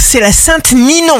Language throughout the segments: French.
c'est la Sainte Ninon.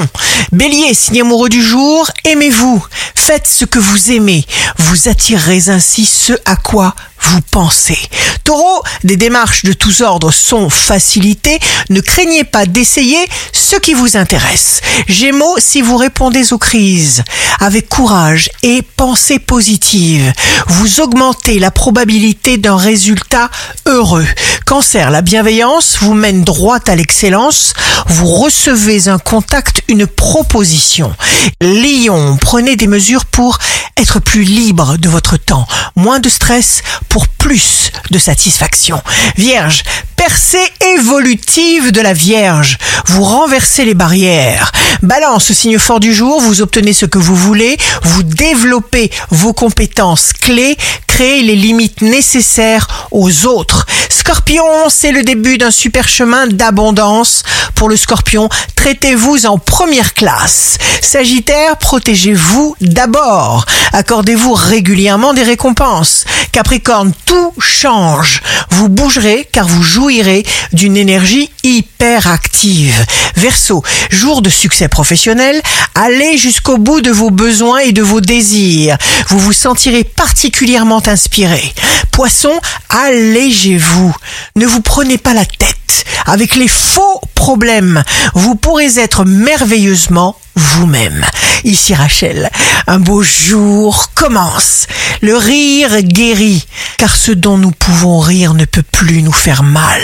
Bélier, signe amoureux du jour, aimez-vous. Faites ce que vous aimez. Vous attirerez ainsi ce à quoi vous pensez. Taureau, des démarches de tous ordres sont facilitées. Ne craignez pas d'essayer ce qui vous intéresse. Gémeaux, si vous répondez aux crises avec courage et pensée positive, vous augmentez la probabilité d'un résultat heureux. Cancer, la bienveillance vous mène droit à l'excellence. Vous recevez un contact, une proposition. Lion, prenez des mesures pour être plus libre de votre temps. Moins de stress pour plus de satisfaction. Vierge, percée évolutive de la Vierge. Vous renversez les barrières. Balance, signe fort du jour, vous obtenez ce que vous voulez, vous développez vos compétences clés, créez les limites nécessaires aux autres. Scorpion, c'est le début d'un super chemin d'abondance. Pour le scorpion, traitez-vous en première classe. Sagittaire, protégez-vous d'abord. Accordez-vous régulièrement des récompenses. Capricorne, tout change. Vous bougerez car vous jouirez d'une énergie hyper active. Verseau, jour de succès professionnel, allez jusqu'au bout de vos besoins et de vos désirs. Vous vous sentirez particulièrement inspiré. Poisson, allégez-vous. Ne vous prenez pas la tête avec les faux problèmes. Vous pourrez être merveilleusement vous-même. Ici Rachel, un beau jour commence. Le rire guérit, car ce dont nous pouvons rire ne peut plus nous faire mal.